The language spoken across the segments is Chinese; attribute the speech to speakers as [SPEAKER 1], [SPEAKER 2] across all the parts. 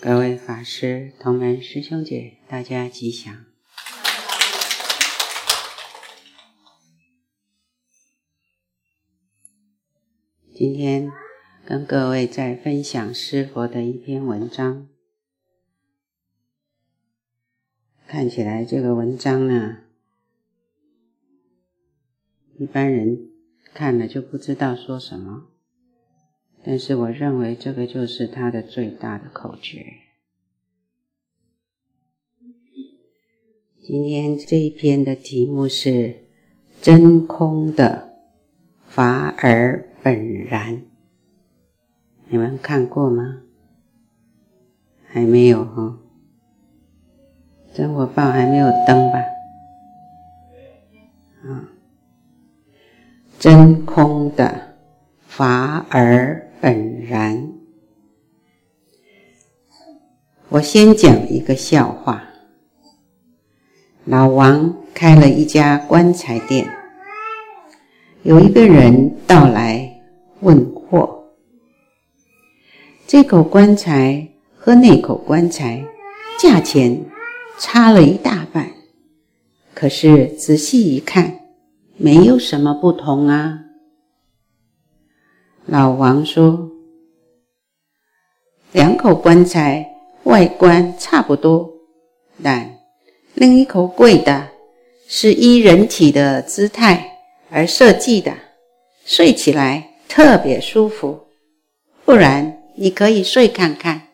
[SPEAKER 1] 各位法师、同门师兄姐，大家吉祥。今天跟各位再分享师佛的一篇文章。看起来这个文章呢，一般人看了就不知道说什么。但是我认为这个就是他的最大的口诀。今天这一篇的题目是“真空的法尔本然”，你们看过吗？还没有哈？真火报还没有登吧？啊，真空的法尔。本然，我先讲一个笑话。老王开了一家棺材店，有一个人到来问货，这口棺材和那口棺材价钱差了一大半，可是仔细一看，没有什么不同啊。老王说：“两口棺材外观差不多，但另一口贵的是依人体的姿态而设计的，睡起来特别舒服。不然你可以睡看看。”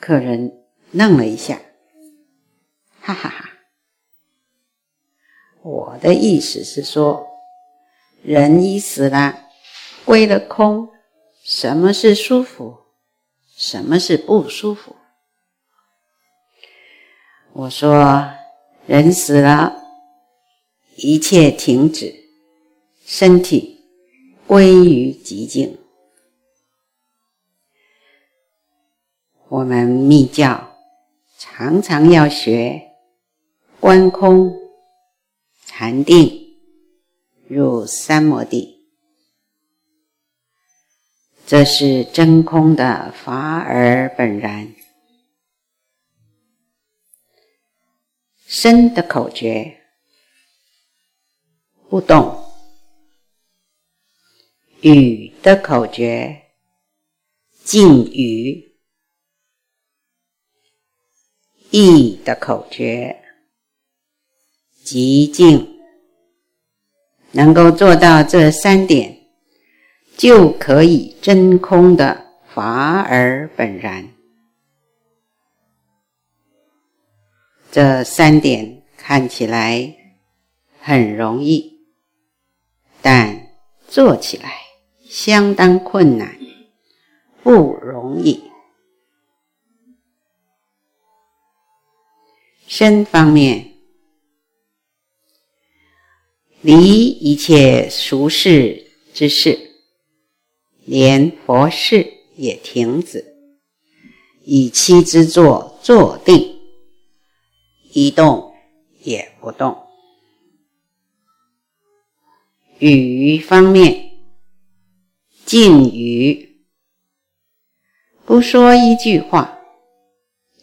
[SPEAKER 1] 客人愣了一下，哈哈哈！我的意思是说。人一死了，归了空，什么是舒服？什么是不舒服？我说，人死了，一切停止，身体归于寂静。我们密教常常要学观空、禅定。入三摩地，这是真空的法尔本然。身的口诀。不动，语的口诀。静语，意的口诀。寂静。能够做到这三点，就可以真空的法尔本然。这三点看起来很容易，但做起来相当困难，不容易。身方面。离一切俗世之事，连佛事也停止，以七之坐坐定，一动也不动。语方面，静语，不说一句话，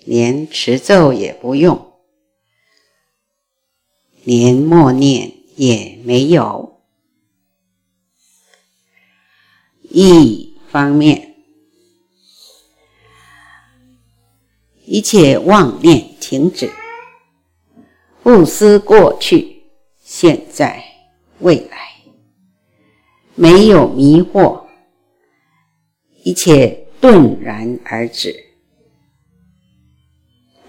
[SPEAKER 1] 连持咒也不用，连默念。也没有。一方面，一切妄念停止，不思过去、现在、未来，没有迷惑，一切顿然而止，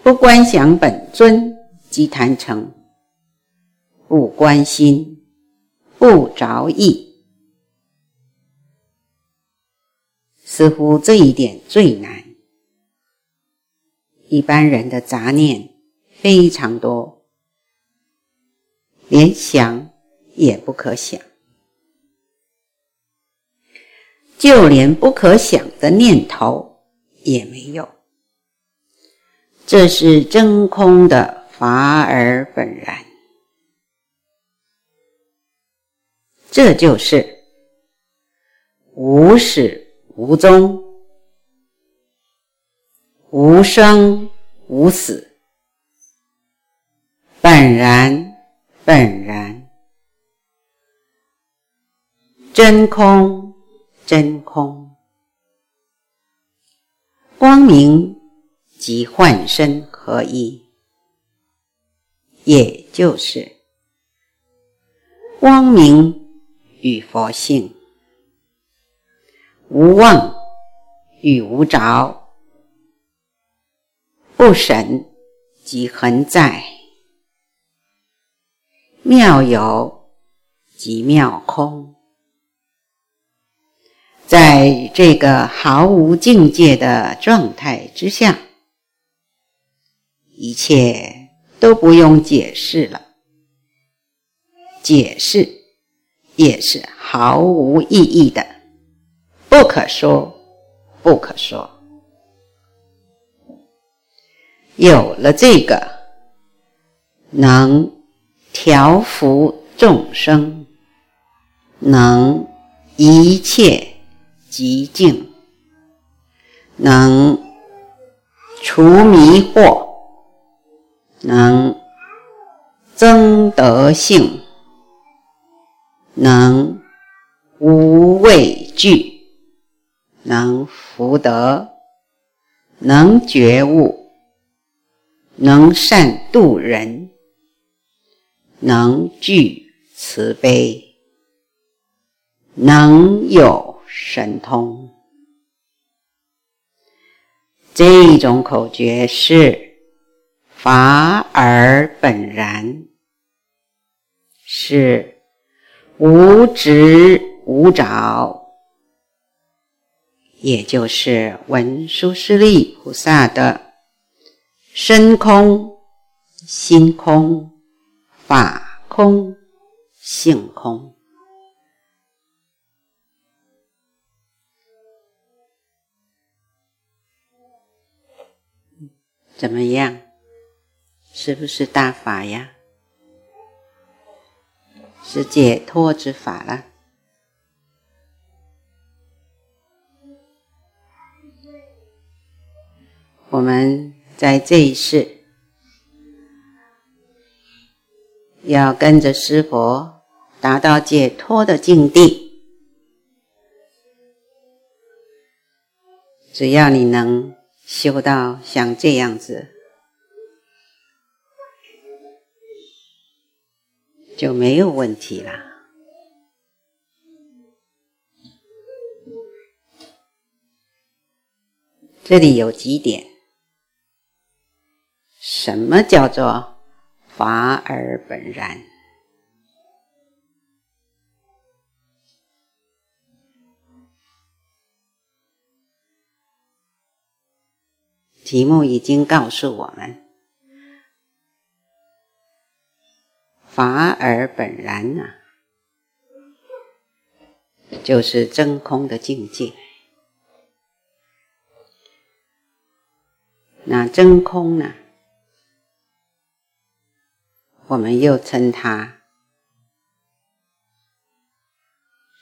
[SPEAKER 1] 不观想本尊即坛城。不关心，不着意，似乎这一点最难。一般人的杂念非常多，连想也不可想，就连不可想的念头也没有。这是真空的法尔本然。这就是无始无终，无生无死，本然本然，真空真空，光明即幻身合一，也就是光明与佛性，无妄与无着，不神即恒在，妙有即妙空。在这个毫无境界的状态之下，一切都不用解释了，解释也是毫无意义的，不可说，不可说。有了这个，能调伏众生，能一切。极静，能除迷惑，能增德性，能无畏惧，能福德，能觉悟，能善度人，能具慈悲，能有。神通，这种口诀是法尔本然，是无执无着，也就是文殊师利菩萨的身空、心空、法空、性空。怎么样？是不是大法呀？是解脱之法了。我们在这一世要跟着师佛达到解脱的境地，只要你能。修到像这样子，就没有问题了。这里有几点：什么叫做法尔本然？题目已经告诉我们，法尔本然呐、啊，就是真空的境界。那真空呢，我们又称它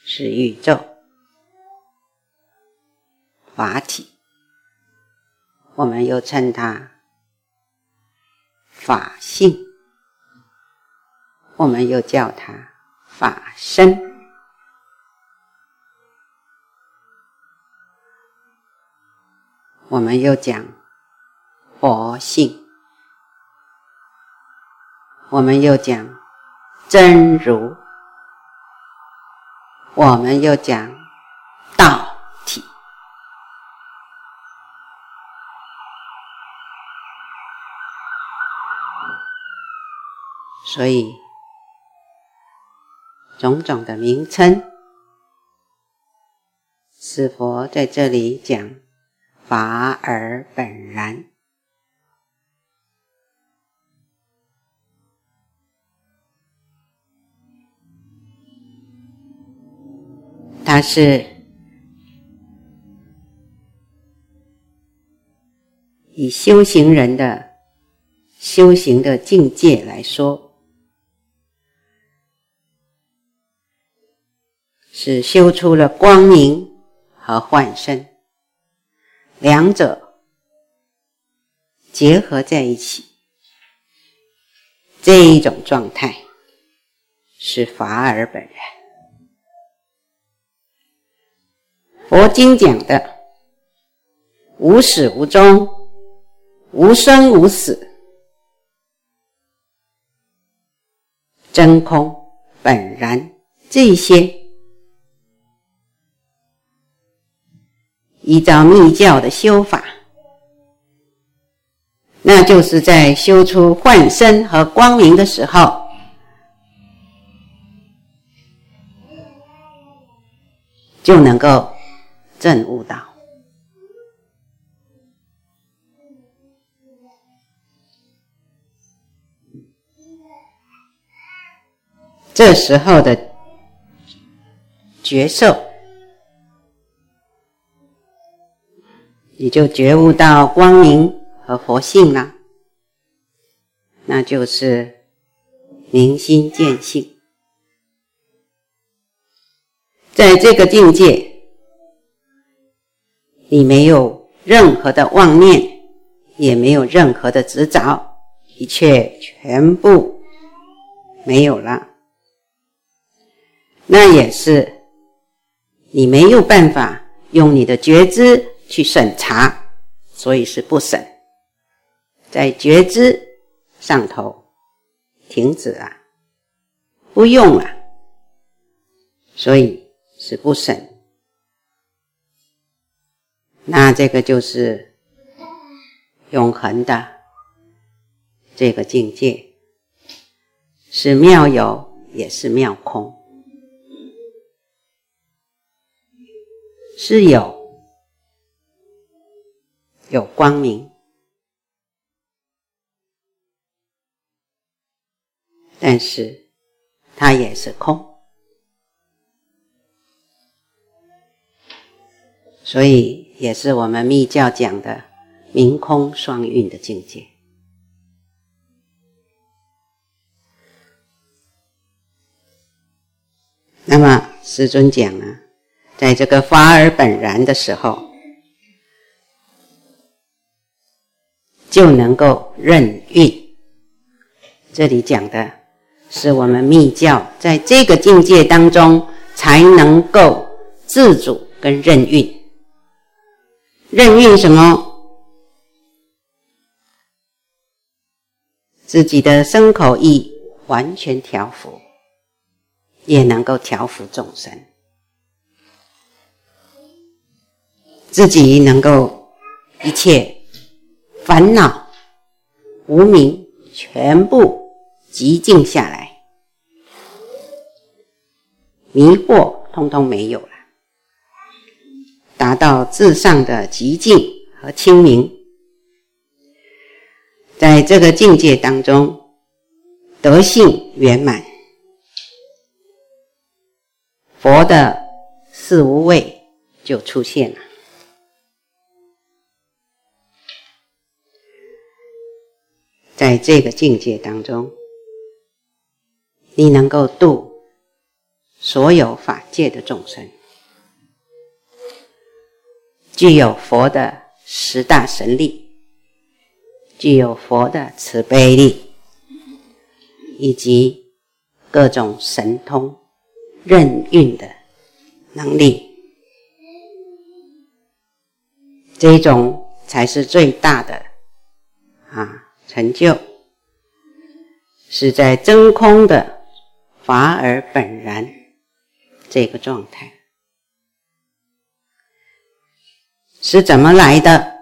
[SPEAKER 1] 是宇宙法体。我们又称它法性，我们又叫它法身，我们又讲佛性，我们又讲真如，我们又讲道体。所以，种种的名称，是佛在这里讲法尔本然，它是以修行人的修行的境界来说。是修出了光明和幻身，两者结合在一起，这一种状态是法尔本然。佛经讲的无始无终、无生无死、真空本然，这些依照密教的修法。那就是在修出幻身和光明的时候，就能够证悟到。这时候的觉受，你就觉悟到光明。和佛性了，那就是明心见性，在这个境界，你没有任何的妄念，也没有任何的执着，一切全部没有了。那也是你没有办法用你的觉知去审查，所以是不审。在觉知上头停止啊，不用了，所以是不审。那这个就是永恒的这个境界，是妙有，也是妙空，是有，有光明。但是，它也是空，所以也是我们密教讲的明空双运的境界。那么，师尊讲呢，在这个法而本然的时候，就能够任运。这里讲的。是我们密教在这个境界当中才能够自主跟任运。任运什么？自己的身口意完全调伏，也能够调伏众生。自己能够一切烦恼、无明全部。寂静下来，迷惑通通没有了，达到至上的寂静和清明。在这个境界当中，德性圆满，佛的四无畏就出现了。在这个境界当中。你能够度所有法界的众生，具有佛的十大神力，具有佛的慈悲力，以及各种神通任运的能力，这种才是最大的成就，是在真空的。法尔本然，这个状态是怎么来的？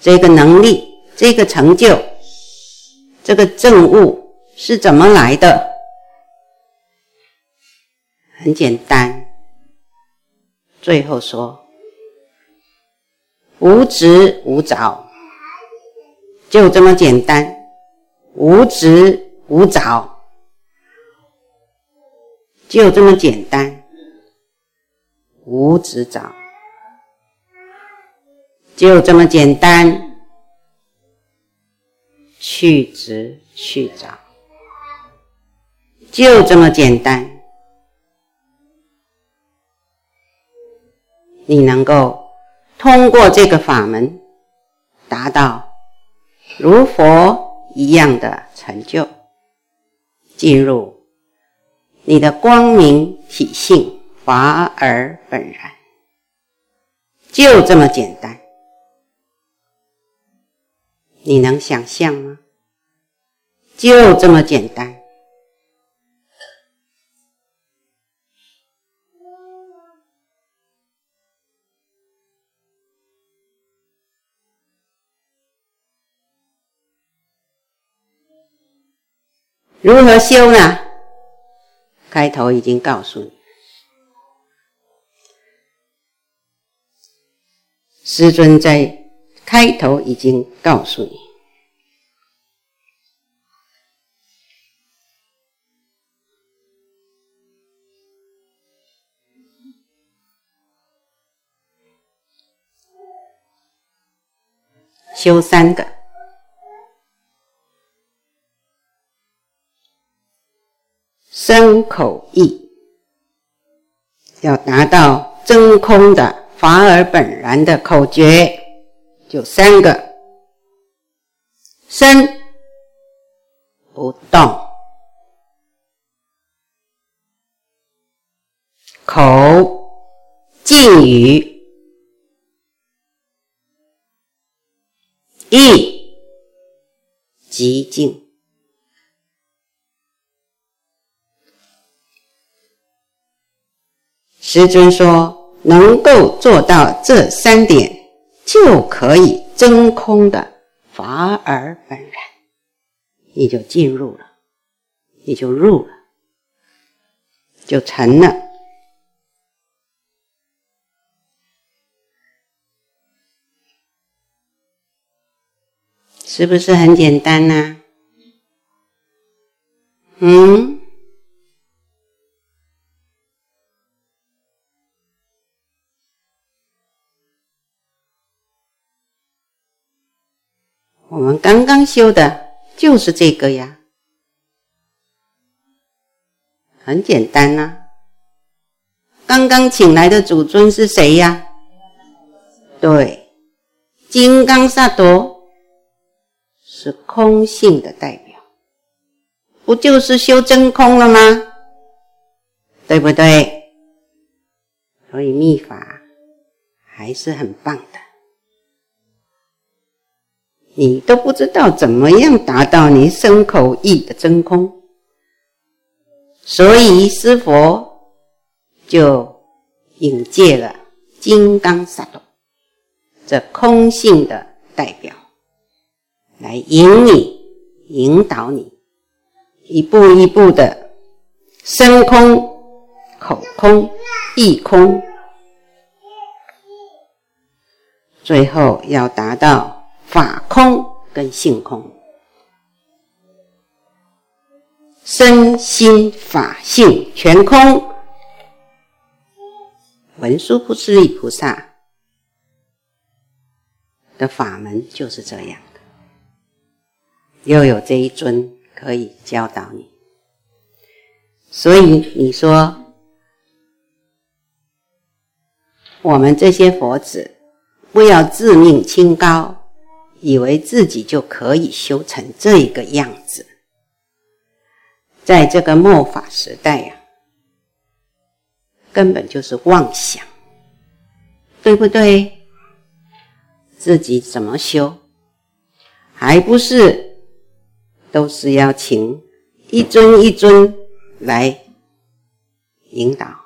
[SPEAKER 1] 这个能力、这个成就、这个证悟是怎么来的？很简单，最后说无执无着，就这么简单，无执无着。就这么简单，无执着，就这么简单，去执去着，就这么简单，你能够通过这个法门达到如佛一样的成就，进入你的光明体性，华而本然，就这么简单。你能想象吗？就这么简单。如何修呢？开头已经告诉你，师尊在开头已经告诉你，修三个。身口意。要达到真空的法尔本然的口诀，就三个：身不动，口静语，意寂静。师尊说：“能够做到这三点，就可以真空的法尔本然，你就进入了，你就入了，就成了，是不是很简单呢？嗯。”我们刚刚修的就是这个呀，很简单呐、啊。刚刚请来的主尊是谁呀？对，金刚萨埵是空性的代表，不就是修真空了吗？对不对？所以密法还是很棒的。你都不知道怎么样达到你身口意的真空，所以师佛就引介了金刚萨埵这空性的代表，来引你、引导你，一步一步的身空、口空、意空，最后要达到。法空跟性空，身心法性全空。文殊菩萨利菩萨的法门就是这样的，又有这一尊可以教导你，所以你说我们这些佛子不要自命清高。以为自己就可以修成这个样子，在这个末法时代呀、啊，根本就是妄想，对不对？自己怎么修，还不是都是要请一尊一尊来引导，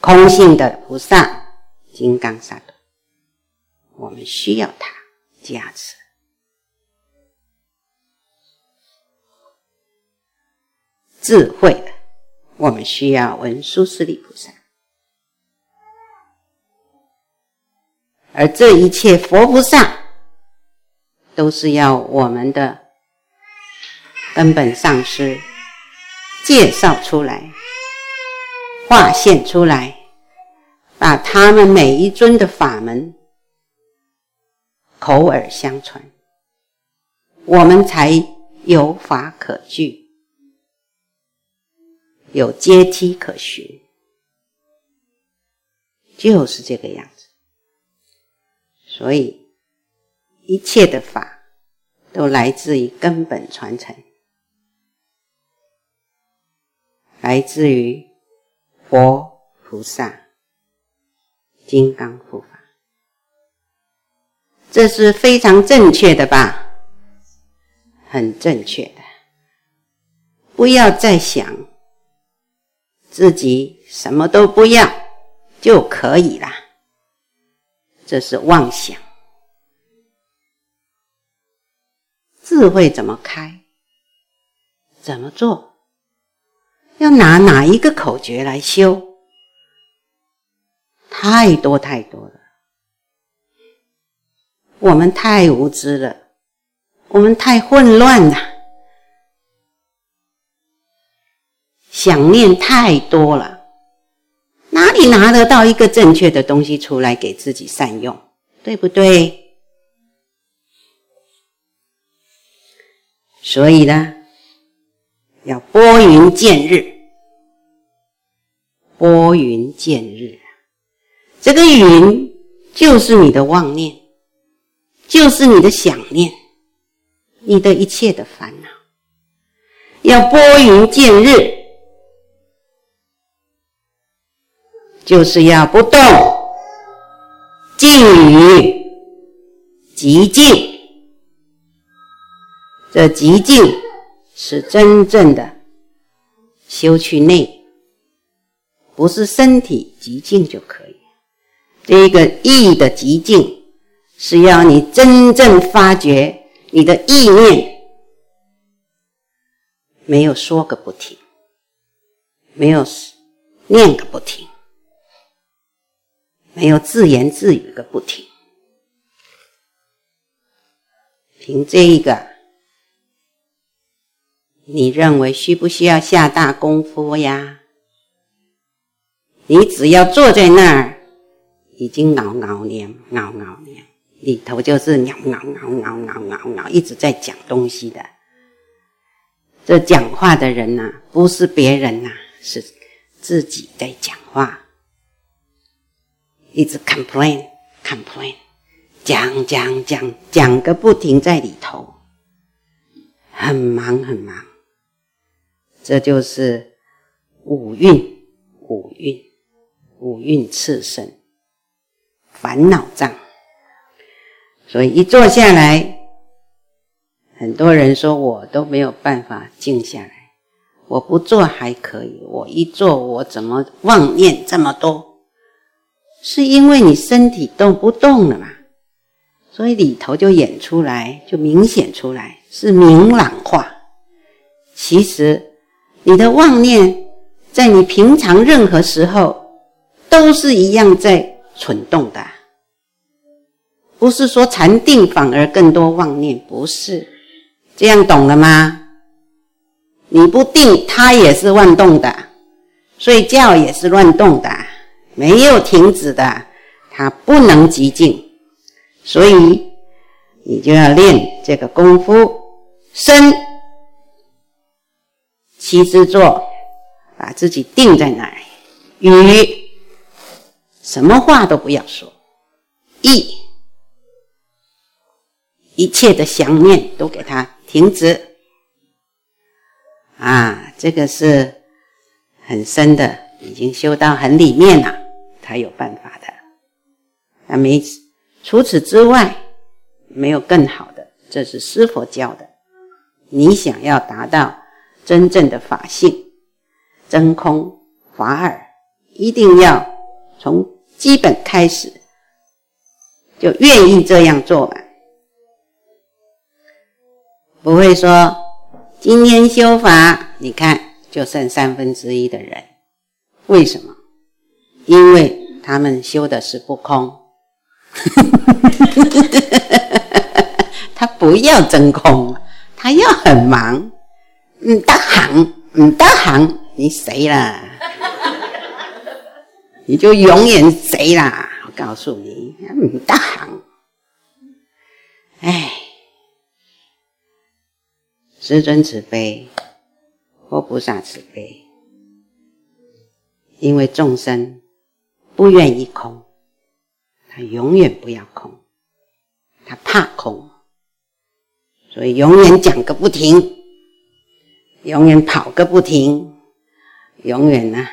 [SPEAKER 1] 空性的菩萨，金刚萨埵。我们需要它加持，智慧，我们需要文殊师利菩萨，而这一切佛菩萨都是要我们的根本上师介绍出来，化现出来，把他们每一尊的法门。口耳相传，我们才有法可据，有阶梯可循，就是这个样子。所以一切的法都来自于根本传承，来自于佛菩萨、金刚护法，这是非常正确的吧？很正确的。不要再想自己什么都不要就可以了，这是妄想。智慧怎么开？怎么做？要拿哪一个口诀来修？太多太多了，我们太无知了，我们太混乱了，想念太多了，哪里拿得到一个正确的东西出来给自己善用？对不对？所以呢，要拨云见日，拨云见日。这个云就是你的妄念，就是你的想念，你的一切的烦恼。要拨云见日，就是要不动，静语，寂静。这寂静是真正的修去内，不是身体寂静就可以。这个意的寂静，是要你真正发觉你的意念没有说个不停，没有念个不停，没有自言自语个不停。凭这一个。你认为需不需要下大功夫呀？你只要坐在那儿，已经嗷嗷念，嗷嗷念，里头就是嗷嗷嗷嗷嗷嗷，一直在讲东西的。这讲话的人呐、不是别人呐、是自己在讲话，一直 complain complain，讲讲讲讲个不停在里头，很忙很忙。这就是五蕴，五蕴，五蕴炽盛，烦恼障。所以一坐下来，很多人说我都没有办法静下来。我不坐还可以，我一坐，我怎么妄念这么多？是因为你身体动不动了嘛？所以里头就演出来，就明显出来，是明朗化。其实。你的妄念，在你平常任何时候，都是一样在蠢动的，不是说禅定反而更多妄念，不是，这样懂了吗？你不定，它也是乱动的，睡觉也是乱动的，没有停止的，它不能寂静，所以你就要练这个功夫，身。七支坐，把自己定在那儿，语什么话都不要说，意一切的想念都给它停止。啊，这个是很深的，已经修到很里面了，才有办法的。那没除此之外，没有更好的，这是师父教的。你想要达到。真正的法性，真空法尔，一定要从基本开始就愿意这样做吧，不会说今天修法，你看就剩三分之一的人，为什么？因为他们修的是不空，他不要真空，他要很忙。唔得行，唔得行，你死啦，你就永远死啦。我告诉你，唔得行。哎，师尊慈悲，佛菩萨慈悲，因为众生不愿意空，他永远不要空，他怕空，所以永远讲个不停，永远跑个不停，永远呢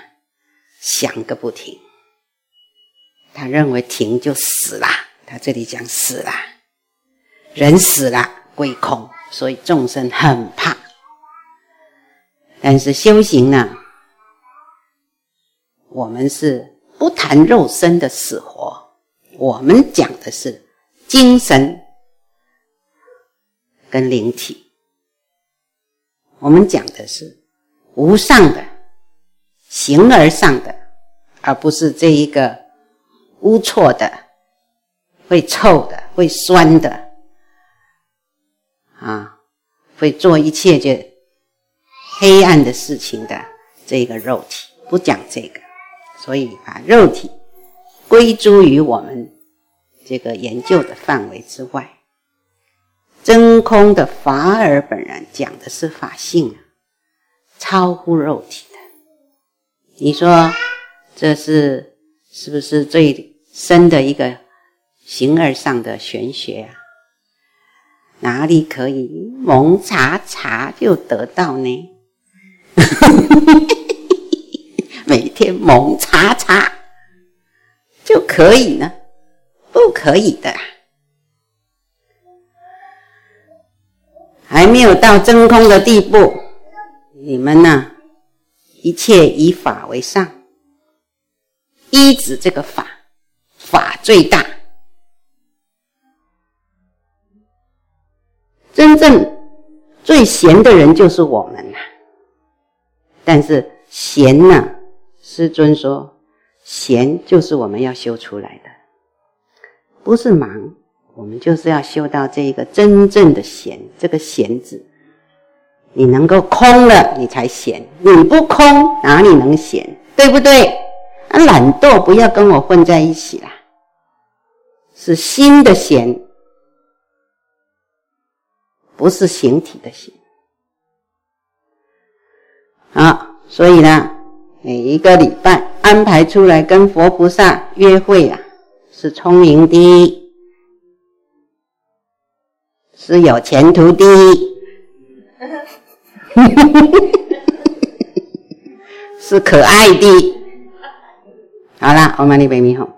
[SPEAKER 1] 想个不停。他认为停就死了，他这里讲死了，人死了归空，所以众生很怕。但是修行呢，我们是不谈肉身的死活，我们讲的是精神跟灵体，我们讲的是无上的形而上的，而不是这一个。污错的，会臭的，会酸的，啊，会做一切就黑暗的事情的这个肉体，不讲这个，所以把肉体归诸于我们这个研究的范围之外。真空的法尔本然讲的是法性啊，超乎肉体的。你说这是？是不是最深的一个形而上的玄学啊？哪里可以蒙查查就得到呢？每天蒙查查就可以呢？不可以的，还没有到真空的地步。你们呢？一切以法为上。依止这个法，法最大。真正最闲的人就是我们呐。但是闲呢，师尊说，闲就是我们要修出来的，不是忙，我们就是要修到这个真正的闲。这个闲字，你能够空了，你才闲；你不空，哪里能闲？对不对？啊，懒惰不要跟我混在一起啦！是心的闲，不是形体的形。好，所以呢，每一个礼拜安排出来跟佛菩萨约会啊，是聪明的，是有前途的，是可爱的。好了，我们那边猕好。